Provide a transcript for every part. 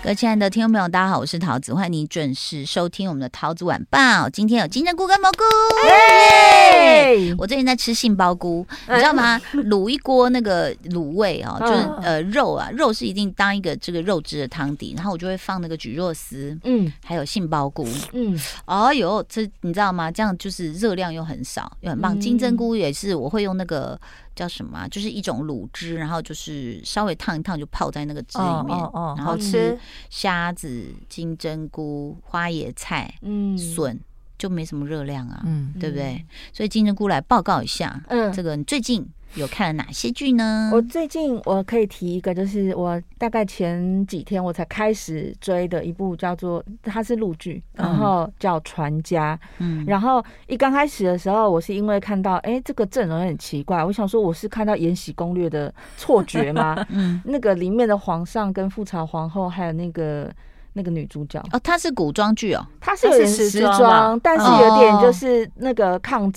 各位亲爱的听众朋友，大家好，我是桃子，欢迎你准时收听我们的桃子晚报。今天有金针菇跟蘑菇，耶！我最近在吃杏鲍菇，你知道吗？卤一锅那个卤味哦，就是呃肉啊，肉是一定当一个这个肉汁的汤底，然后我就会放那个蒟蒻丝，嗯，还有杏鲍菇，嗯，哦哟，这你知道吗？这样就是热量又很少，又很棒。金针菇也是，我会用那个。叫什么啊？就是一种卤汁，然后就是稍微烫一烫，就泡在那个汁里面，然后吃虾子、金针菇、花椰菜、嗯，笋，就没什么热量啊，嗯，对不对？所以金针菇来报告一下，嗯，这个你最近。有看了哪些剧呢？我最近我可以提一个，就是我大概前几天我才开始追的一部叫做它是陆剧，然后叫《传家》。嗯，然后一刚开始的时候，我是因为看到哎、欸、这个阵容很奇怪，我想说我是看到《延禧攻略》的错觉吗？嗯，那个里面的皇上跟富察皇后还有那个那个女主角哦，她是古装剧哦，她是有点时装，但是有点就是那个抗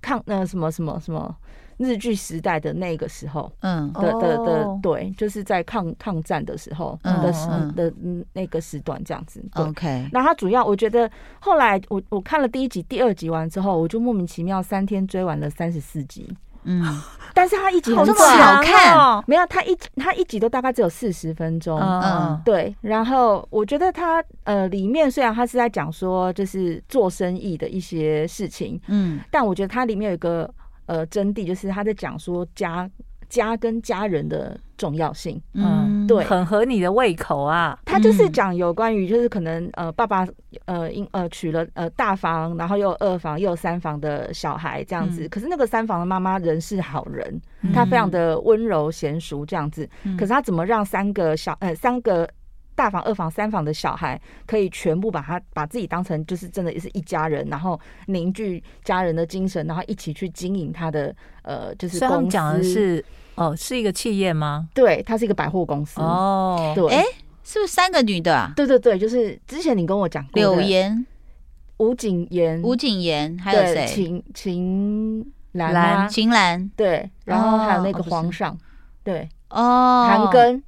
抗那个什么什么什么。日剧时代的那个时候，嗯，的的的，对，就是在抗抗战的时候的时的那个时段这样子。OK，那他主要我觉得后来我我看了第一集、第二集完之后，我就莫名其妙三天追完了三十四集。嗯，但是他一集很好看，没有他一他一集都大概只有四十分钟。嗯，对。然后我觉得他呃里面虽然他是在讲说就是做生意的一些事情，嗯，但我觉得它里面有一个。呃，真谛就是他在讲说家家跟家人的重要性，嗯，对，很合你的胃口啊。他就是讲有关于就是可能呃爸爸呃因呃娶了呃大房，然后又有二房又有三房的小孩这样子。嗯、可是那个三房的妈妈人是好人，她非常的温柔贤淑这样子。可是她怎么让三个小呃三个。大房、二房、三房的小孩可以全部把他把自己当成就是真的也是一家人，然后凝聚家人的精神，然后一起去经营他的呃就是公司。讲的是哦，是一个企业吗？对，它是一个百货公司哦。对，哎、欸，是不是三个女的啊？对对对，就是之前你跟我讲过柳岩、吴谨言、吴谨言，还有谁？秦秦岚、秦岚，对，然后还有那个皇上，哦、对，哦，韩庚。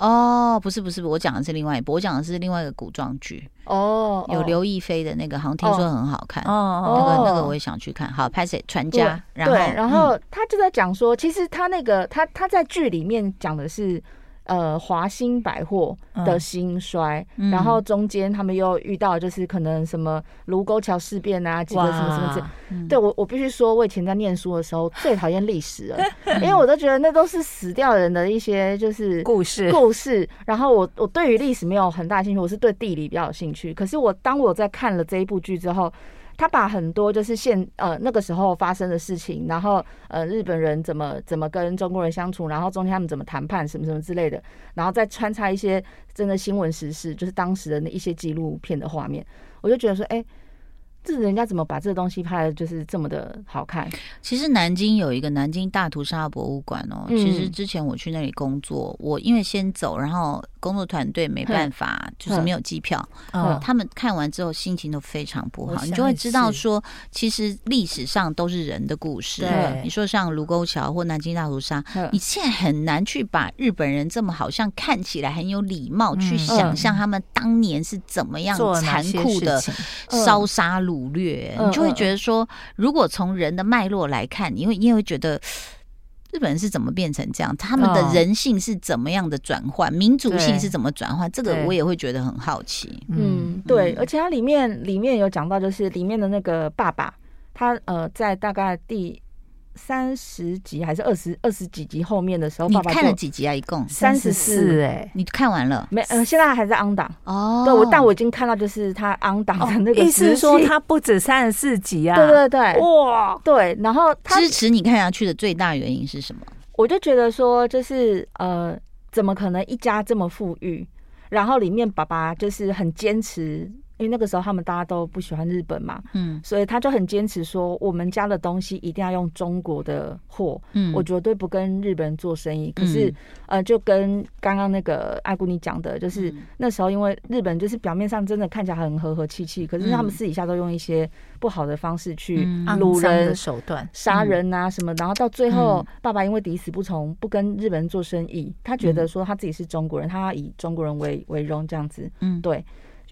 哦，不是不是，我讲的是另外一部，我讲的是另外一个古装剧哦，有刘亦菲的那个，好像听说很好看哦，那个那个我也想去看。好，拍谁？传家，然后对，然后他就在讲说，其实他那个他他在剧里面讲的是。呃，华兴百货的兴衰，嗯、然后中间他们又遇到就是可能什么卢沟桥事变啊，几个什么什么之，嗯、对我我必须说，我以前在念书的时候最讨厌历史了，因为我都觉得那都是死掉人的一些就是故事故事，然后我我对于历史没有很大兴趣，我是对地理比较有兴趣。可是我当我在看了这一部剧之后。他把很多就是现呃那个时候发生的事情，然后呃日本人怎么怎么跟中国人相处，然后中间他们怎么谈判什么什么之类的，然后再穿插一些真的新闻时事，就是当时的那一些纪录片的画面，我就觉得说，哎、欸。这人家怎么把这个东西拍的，就是这么的好看？其实南京有一个南京大屠杀博物馆哦。其实之前我去那里工作，我因为先走，然后工作团队没办法，就是没有机票。他们看完之后心情都非常不好。你就会知道说，其实历史上都是人的故事。你说像卢沟桥或南京大屠杀，你现在很难去把日本人这么好像看起来很有礼貌，去想象他们当年是怎么样残酷的烧杀掳掠，你就会觉得说，如果从人的脉络来看，你会你也会觉得日本人是怎么变成这样，他们的人性是怎么样的转换，民族性是怎么转换，这个我也会觉得很好奇。嗯，对，而且它里面里面有讲到，就是里面的那个爸爸，他呃，在大概第。三十集还是二十二十几集后面的时候，爸爸看了几集啊？一共三十四哎，你看完了没？呃，现在还在 on 档哦。对，我但我已经看到，就是他 on 档的那个意思是说，他不止三十四集啊。对对对，哇，对。然后支持你看下去的最大原因是什么？我就觉得说，就是呃，怎么可能一家这么富裕，然后里面爸爸就是很坚持。因为那个时候他们大家都不喜欢日本嘛，嗯，所以他就很坚持说，我们家的东西一定要用中国的货，嗯，我绝对不跟日本人做生意。可是，呃，就跟刚刚那个阿姑你讲的，就是那时候因为日本就是表面上真的看起来很和和气气，可是他们私底下都用一些不好的方式去掳人的手段、杀人啊什么，然后到最后，爸爸因为抵死不从，不跟日本人做生意，他觉得说他自己是中国人，他要以中国人为为荣这样子，嗯，对。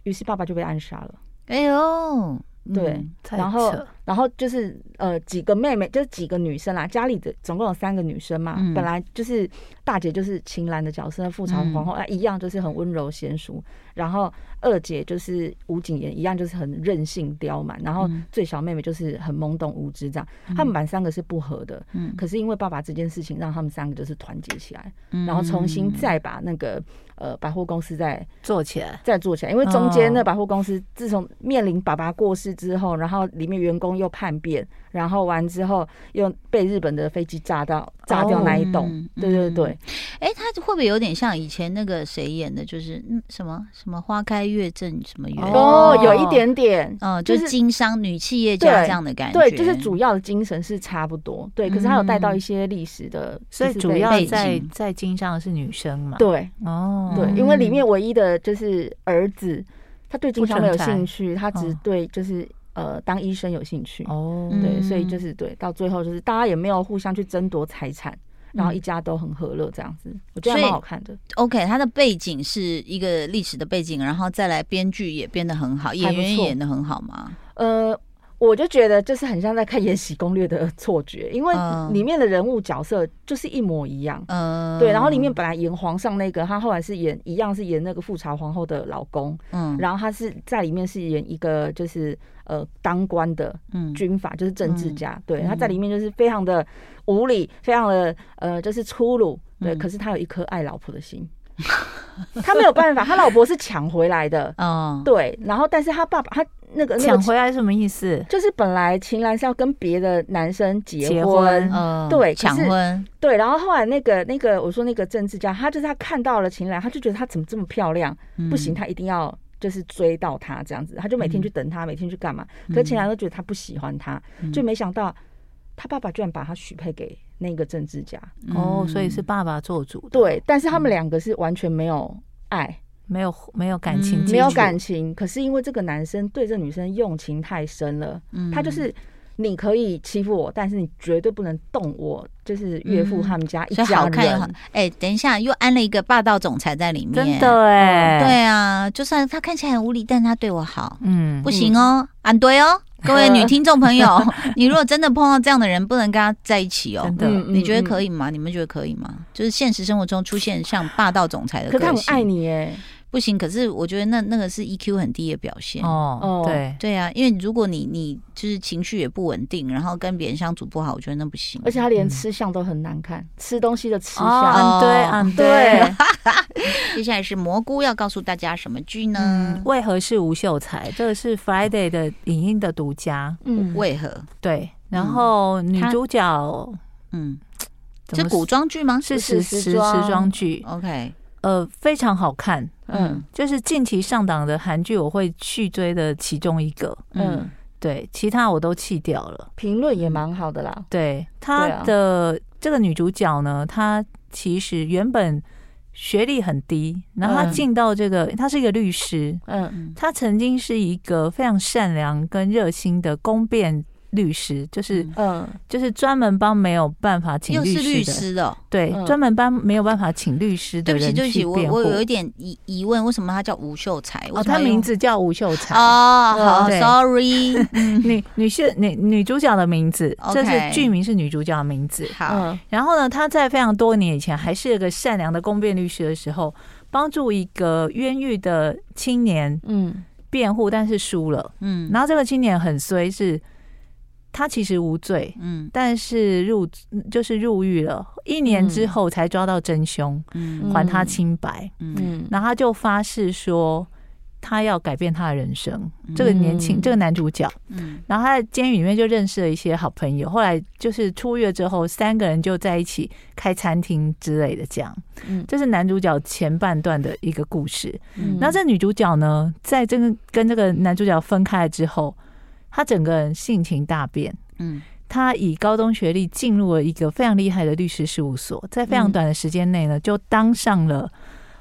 于是爸爸就被暗杀了。哎呦，对，嗯、然后。然后就是呃几个妹妹，就是几个女生啦，家里的总共有三个女生嘛。嗯、本来就是大姐就是秦岚的角色，富察皇后啊、嗯、一样就是很温柔娴淑。然后二姐就是吴谨言，一样就是很任性刁蛮。然后最小妹妹就是很懵懂无知这样。他、嗯、们班三个是不合的，嗯、可是因为爸爸这件事情，让他们三个就是团结起来，嗯、然后重新再把那个呃百货公司再做起来，再做起来。因为中间那百货公司自从面临爸爸过世之后，然后里面员工。又叛变，然后完之后又被日本的飞机炸到炸掉那一栋，哦、对对对。哎、嗯，他会不会有点像以前那个谁演的，就是嗯什么什么花开月正什么月？哦，有一点点，嗯，就是经商女企业家这样的感觉。对，就是主要的精神是差不多，对。可是他有带到一些历史的，嗯、所以主要在在经商的是女生嘛？对，哦，对，因为里面唯一的就是儿子，他对经商没有兴趣，他只对就是。呃，当医生有兴趣哦，对，所以就是对，到最后就是大家也没有互相去争夺财产，然后一家都很和乐这样子，我觉得蛮好看的。OK，它的背景是一个历史的背景，然后再来编剧也编得很好，演员演得很好吗？呃。我就觉得就是很像在看《延禧攻略》的错觉，因为里面的人物角色就是一模一样。嗯，对。然后里面本来演皇上那个，他后来是演一样是演那个富察皇后的老公。嗯，然后他是在里面是演一个就是呃当官的军阀，就是政治家。对，他在里面就是非常的无理，非常的呃就是粗鲁。对，可是他有一颗爱老婆的心。他没有办法，他老婆是抢回来的。嗯，对。然后，但是他爸爸他那个抢回来是什么意思？就是本来秦岚是要跟别的男生结婚，嗯，对，抢婚，对。然后后来那个那个我说那个政治家，他就是他看到了秦岚，他就觉得她怎么这么漂亮，不行，他一定要就是追到她这样子，他就每天去等他，每天去干嘛？可是秦岚都觉得他不喜欢他，就没想到他爸爸居然把她许配给。那个政治家哦，所以是爸爸做主。对，但是他们两个是完全没有爱，没有没有感情，没有感情。可是因为这个男生对这女生用情太深了，嗯他就是你可以欺负我，但是你绝对不能动我，就是岳父他们家一家人。哎，等一下，又安了一个霸道总裁在里面，真的哎，对啊，就算他看起来很无理，但他对我好，嗯，不行哦，安对哦。各位女听众朋友，你如果真的碰到这样的人，不能跟他在一起哦。真的，你觉得可以吗？你们觉得可以吗？就是现实生活中出现像霸道总裁的，可他很爱你耶。不行，可是我觉得那那个是 EQ 很低的表现哦。对对啊，因为如果你你就是情绪也不稳定，然后跟别人相处不好，我觉得那不行。而且他连吃相都很难看，吃东西的吃相。嗯，对，嗯，对。接下来是蘑菇要告诉大家什么剧呢？为何是吴秀才？这个是 Friday 的影音的独家。嗯，为何？对，然后女主角，嗯，是古装剧吗？是时时时装剧。OK。呃，非常好看，嗯，就是近期上档的韩剧，我会去追的其中一个，嗯，对，其他我都弃掉了。评论也蛮好的啦。对，她的这个女主角呢，她其实原本学历很低，然后她进到这个，她是一个律师，嗯，她曾经是一个非常善良跟热心的公辩。律师就是，嗯，就是专门帮没有办法请律师的，又是律师的，对，专门帮没有办法请律师的人去辩护。对不起，对不起，我我有一点疑疑问，为什么他叫吴秀才？哦，他名字叫吴秀才。哦，好，sorry，女女性女女主角的名字，这是剧名是女主角的名字。好，然后呢，他在非常多年以前还是一个善良的公辩律师的时候，帮助一个冤狱的青年，嗯，辩护，但是输了，嗯，然后这个青年很衰是。他其实无罪，嗯，但是入就是入狱了，一年之后才抓到真凶，嗯，还他清白，嗯，然后他就发誓说，他要改变他的人生。这个年轻，这个男主角，嗯，然后他在监狱里面就认识了一些好朋友。后来就是出狱之后，三个人就在一起开餐厅之类的，这样。嗯，这是男主角前半段的一个故事。嗯，那这女主角呢，在这个跟这个男主角分开了之后，她整个人性情大变。嗯，他以高中学历进入了一个非常厉害的律师事务所，在非常短的时间内呢，就当上了。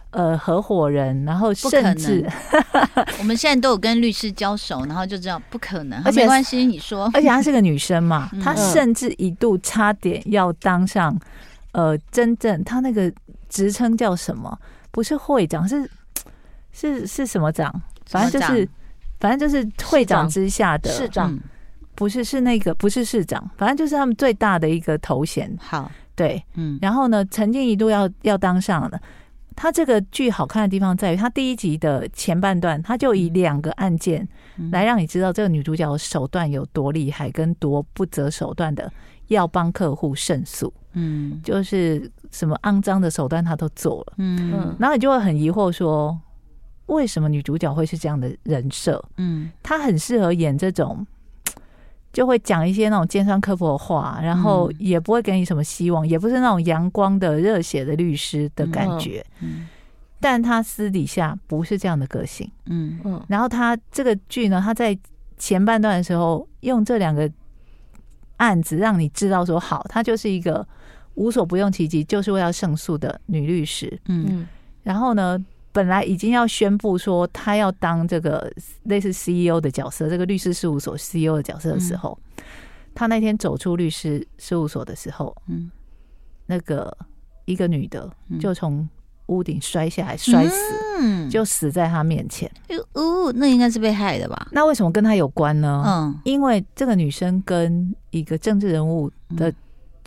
呃，合伙人，然后甚至 我们现在都有跟律师交手，然后就知道不可能，而且没关系，你说，而且她是个女生嘛，她甚至一度差点要当上呃，真正她那个职称叫什么？不是会长，是是是什么长？反正就是反正就是会长之下的市长，不是是那个不是市长，反正就是他们最大的一个头衔。好，对，嗯，然后呢，曾经一度要要当上的。他这个剧好看的地方在于，他第一集的前半段，他就以两个案件来让你知道这个女主角的手段有多厉害，跟多不择手段的要帮客户胜诉。嗯，就是什么肮脏的手段他都做了。嗯，然后你就会很疑惑说，为什么女主角会是这样的人设？嗯，她很适合演这种。就会讲一些那种尖酸刻薄的话，然后也不会给你什么希望，也不是那种阳光的热血的律师的感觉。嗯，但她私底下不是这样的个性。嗯嗯，然后她这个剧呢，她在前半段的时候用这两个案子让你知道说，好，她就是一个无所不用其极，就是为了胜诉的女律师。嗯，然后呢，本来已经要宣布说他要当这个类似 CEO 的角色，这个律师事务所 CEO 的角色的时候，嗯、他那天走出律师事务所的时候，嗯，那个一个女的就从屋顶摔下来，摔死，嗯，就死在他面前。哦，那应该是被害的吧？那为什么跟他有关呢？嗯，因为这个女生跟一个政治人物的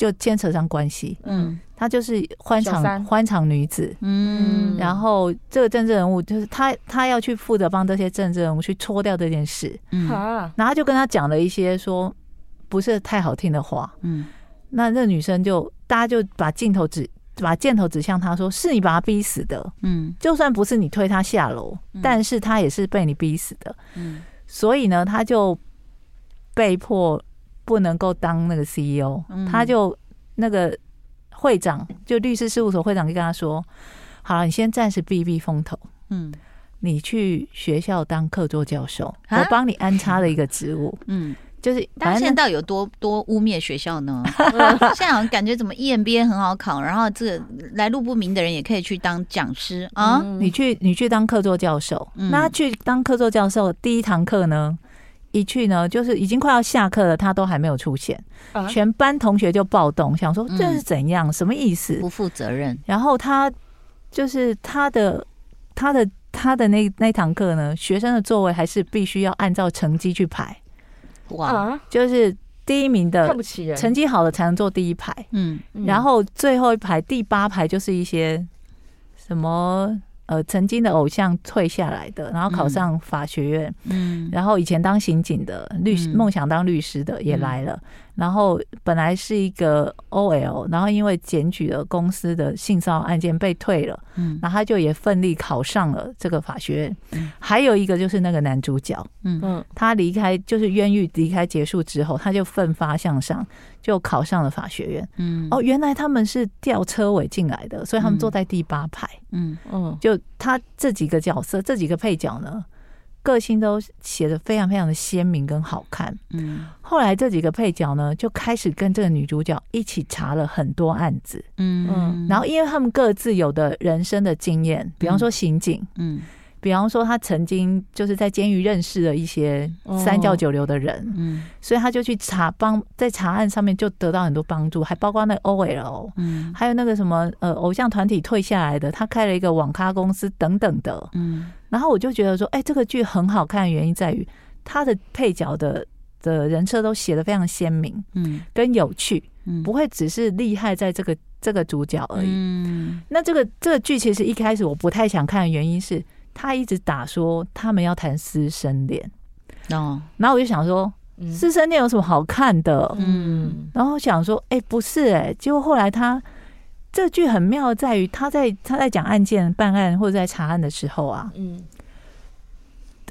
就牵扯上关系，嗯。她就是欢场欢场女子，嗯，然后这个政治人物就是她，她要去负责帮这些政治人物去搓掉这件事，嗯，然后就跟他讲了一些说不是太好听的话，嗯，那那女生就大家就把镜头指把箭头指向他，说是你把她逼死的，嗯，就算不是你推她下楼，但是她也是被你逼死的，嗯，所以呢，他就被迫不能够当那个 CEO，他就那个。会长就律师事务所会长就跟他说：“好了，你先暂时避避风头，嗯，你去学校当客座教授，啊、我帮你安插了一个职务，嗯，就是但现在到底有多多污蔑学校呢？现在好像感觉怎么 EMBA 很好考，然后这个来路不明的人也可以去当讲师啊？嗯、你去你去当客座教授，嗯、那他去当客座教授第一堂课呢？”一去呢，就是已经快要下课了，他都还没有出现，全班同学就暴动，想说这是怎样，什么意思？不负责任。然后他就是他的他的他的那那堂课呢，学生的座位还是必须要按照成绩去排。哇，就是第一名的看不起人，成绩好的才能坐第一排。嗯，然后最后一排第八排就是一些什么。呃，曾经的偶像退下来的，然后考上法学院，嗯，然后以前当刑警的律师，梦想当律师的也来了。然后本来是一个 OL，然后因为检举了公司的性骚扰案件被退了，嗯，然后他就也奋力考上了这个法学院。嗯，还有一个就是那个男主角，嗯。嗯，他离开就是冤狱离开结束之后，他就奋发向上，就考上了法学院。嗯，哦，原来他们是吊车尾进来的，所以他们坐在第八排。嗯。嗯，就他这几个角色，这几个配角呢，个性都写的非常非常的鲜明跟好看。嗯，后来这几个配角呢，就开始跟这个女主角一起查了很多案子。嗯嗯，然后因为他们各自有的人生的经验，比方说刑警，嗯。嗯比方说，他曾经就是在监狱认识了一些三教九流的人，哦嗯、所以他就去查帮在查案上面就得到很多帮助，还包括那个 OL，嗯，还有那个什么呃偶像团体退下来的，他开了一个网咖公司等等的，嗯，然后我就觉得说，哎、欸，这个剧很好看的原因在于他的配角的的人设都写的非常鲜明，嗯，跟有趣，嗯，不会只是厉害在这个这个主角而已，嗯，那这个这个剧其实一开始我不太想看的原因是。他一直打说他们要谈师生恋，哦，然后我就想说，师生恋有什么好看的？嗯，然后想说，哎，不是，哎，结果后来他这句很妙，在于他在他在讲案件、办案或者在查案的时候啊，嗯，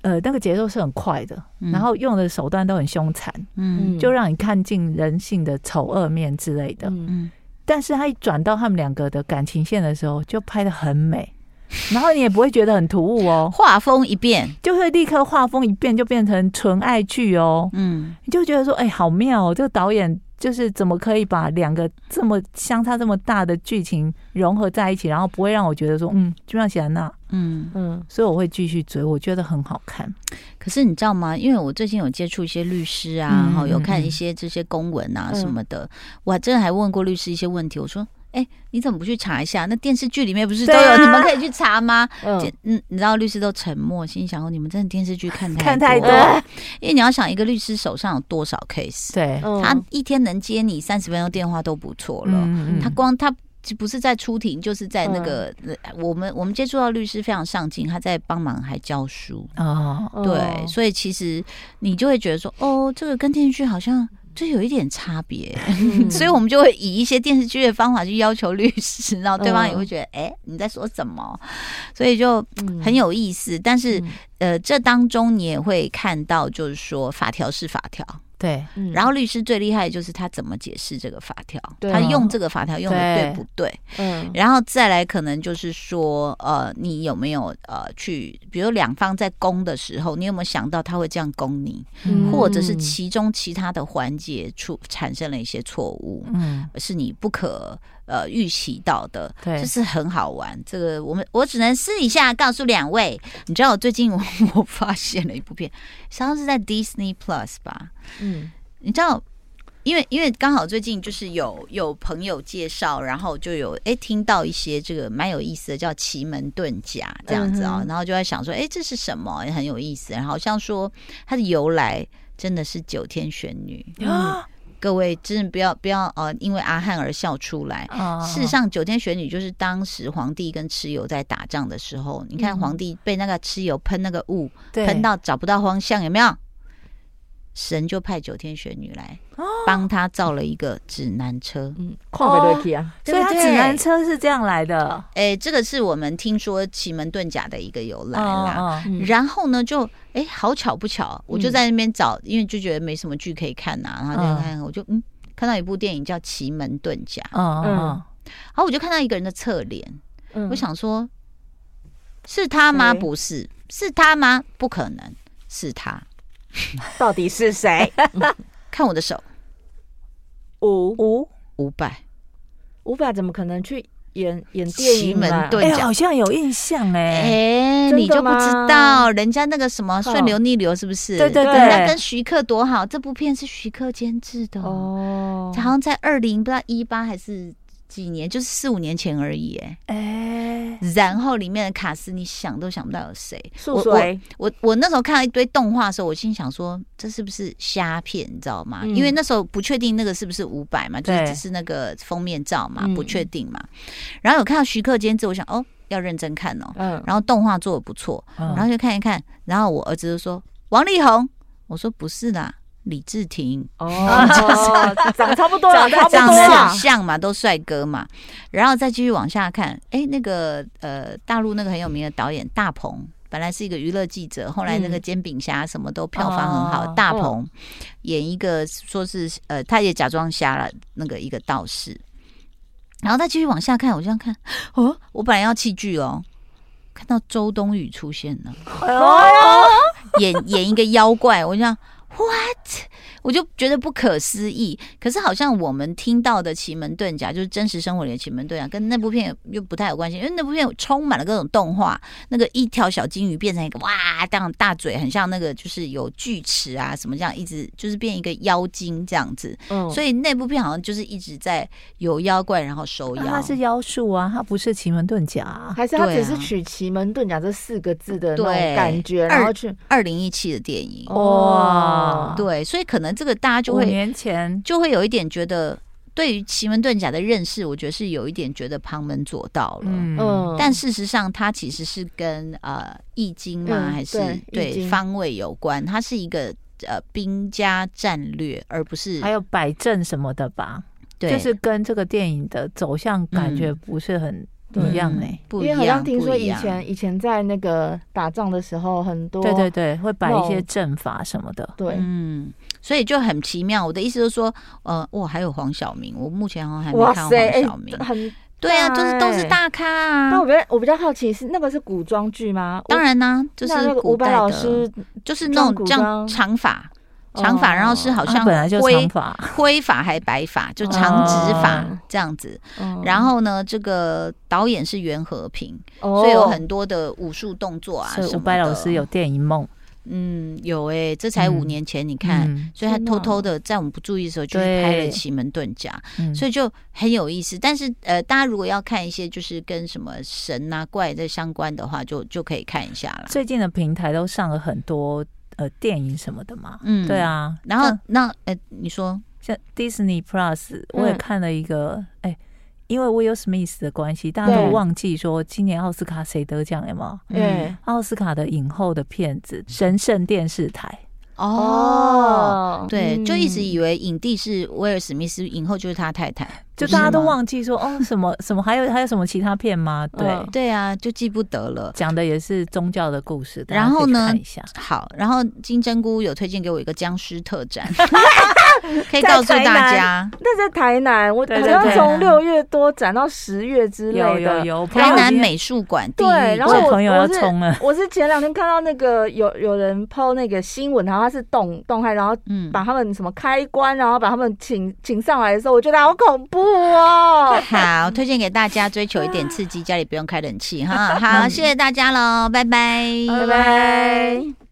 呃，那个节奏是很快的，嗯、然后用的手段都很凶残，嗯，就让你看尽人性的丑恶面之类的，嗯，但是他一转到他们两个的感情线的时候，就拍的很美，然后你也不会觉得很突兀哦，画风一变就会立刻画风一变，就变成纯爱剧哦，嗯，你就觉得说，哎、欸，好妙哦，这个导演。就是怎么可以把两个这么相差这么大的剧情融合在一起，然后不会让我觉得说，嗯，就像喜欢那，嗯嗯，所以我会继续追，我觉得很好看。可是你知道吗？因为我最近有接触一些律师啊，然后、嗯、有看一些这些公文啊什么的，嗯、我还真的还问过律师一些问题，我说。哎、欸，你怎么不去查一下？那电视剧里面不是都有？啊、你们可以去查吗？嗯，嗯，你知道律师都沉默，心想说：你们真的电视剧看太看太多。因为你要想，一个律师手上有多少 case？对，他一天能接你三十分钟电话都不错了。嗯、他光他不是在出庭，就是在那个、嗯、我们我们接触到律师非常上进，他在帮忙还教书哦。对，所以其实你就会觉得说，哦，这个跟电视剧好像。就有一点差别，嗯、所以我们就会以一些电视剧的方法去要求律师，然后对方也会觉得，哎、嗯欸，你在说什么？所以就很有意思。嗯、但是，呃，这当中你也会看到，就是说法条是法条。对，然后律师最厉害的就是他怎么解释这个法条，对。他用这个法条用的对不对？嗯，然后再来可能就是说，呃，你有没有呃去，比如两方在攻的时候，你有没有想到他会这样攻你，嗯、或者是其中其他的环节出产生了一些错误，嗯，是你不可。呃，预期到的，对，就是很好玩。这个我们我只能私底下告诉两位，你知道我最近我 我发现了一部片，好像是在 Disney Plus 吧？嗯，你知道，因为因为刚好最近就是有有朋友介绍，然后就有哎听到一些这个蛮有意思的，叫奇门遁甲这样子啊、哦，嗯、然后就在想说，哎，这是什么？也很有意思。然后好像说它的由来真的是九天玄女啊。嗯各位真的不要不要呃，因为阿汉而笑出来。哦、事实上，九天玄女就是当时皇帝跟蚩尤在打仗的时候，你看皇帝被那个蚩尤喷那个雾，喷到找不到方向，有没有？神就派九天玄女来帮他造了一个指南车，所以他指南车是这样来的。哎，这个是我们听说奇门遁甲的一个由来啦。然后呢，就哎，好巧不巧，我就在那边找，因为就觉得没什么剧可以看呐，然后就看，我就嗯，看到一部电影叫《奇门遁甲》，嗯嗯，然后我就看到一个人的侧脸，我想说，是他吗？不是，是他吗？不可能是他。到底是谁？看我的手，五。五。五百，五百。怎么可能去演演电影呢？对，好像有印象哎，哎，你就不知道人家那个什么顺流逆流是不是？对对对，那跟徐克多好，这部片是徐克监制的哦，好像在二零不知道一八还是。几年就是四五年前而已，哎，哎，然后里面的卡斯你想都想不到有谁。素水，我我我那时候看到一堆动画的时候，我心想说这是不是虾片，你知道吗？嗯、因为那时候不确定那个是不是五百嘛，就是只是那个封面照嘛，不确定嘛。然后有看到徐克监制，我想哦要认真看哦，嗯，然后动画做的不错，嗯、然后就看一看，然后我儿子就说王力宏，我说不是的。李治廷哦，就是长得差不多了，长得很像嘛，都帅哥嘛。然后再继续往下看，哎，那个呃，大陆那个很有名的导演大鹏，本来是一个娱乐记者，后来那个煎饼侠什么都票房很好。大鹏演一个说是呃，他也假装瞎了那个一个道士。然后再继续往下看，我这样看哦，我本来要弃剧哦，看到周冬雨出现了，演演一个妖怪，我这样。What？我就觉得不可思议。可是好像我们听到的奇门遁甲，就是真实生活里的奇门遁甲，跟那部片又不太有关系。因为那部片充满了各种动画，那个一条小金鱼变成一个哇，这样大嘴，很像那个就是有锯齿啊什么这样，一直就是变一个妖精这样子。嗯，所以那部片好像就是一直在有妖怪，然后收妖。它是妖术啊，它不是奇门遁甲，啊，还是它只是取奇门遁甲这四个字的那种感觉，然后去二零一七的电影哇。对，所以可能这个大家就会年前就会有一点觉得，对于奇门遁甲的认识，我觉得是有一点觉得旁门左道了。嗯，但事实上，它其实是跟呃易经嘛，还是对方位有关？它是一个呃兵家战略，而不是还有摆阵什么的吧？对，就是跟这个电影的走向感觉不是很不一样呢，因为好像听说以前以前在那个打仗的时候，很多对对对，会摆一些阵法什么的。对，嗯，所以就很奇妙。我的意思就是说，呃，哇，还有黄晓明，我目前好像还没看到黄晓明。很对啊，就是都是大咖啊。那我比较我比较好奇是那个是古装剧吗？当然呢，就是那个伍佰老师，就是那种这样长发。长发，然后是好像本来就灰发，灰发还白发，就长直发这样子。然后呢，这个导演是袁和平，所以有很多的武术动作啊。伍佰老师有电影梦，嗯，有哎，这才五年前，你看，所以他偷偷的。在我们不注意的时候就拍了《奇门遁甲》，所以就很有意思。但是呃，大家如果要看一些就是跟什么神啊怪的相关的话，就就可以看一下了。最近的平台都上了很多。呃，电影什么的嘛，嗯，对啊，然后那呃，你说。像 Disney Plus，我也看了一个，哎，因为 Will Smith 的关系，大家都忘记说今年奥斯卡谁得奖了吗？嗯，奥斯卡的影后的片子《神圣电视台》。哦，对，就一直以为影帝是威尔史密斯，影后就是他太太，就大家都忘记说哦，什么 什么，还有还有什么其他片吗？对。对啊，就记不得了。讲的也是宗教的故事，然后呢，好，然后金针菇有推荐给我一个僵尸特展，可以告诉大家，那在台南，我好像从六月多展到十月之类的，有有有，台南美术馆。对，然后我朋友要冲了，我是前两天看到那个有有人 PO 那个新闻，然后他是动动态，然后把他们什么开关，然后把他们请请上来的时候，我觉得好恐怖哦。好，推荐给大家，追求一点刺激，家里不用开冷气哈。好，谢谢大家喽，拜拜，拜拜。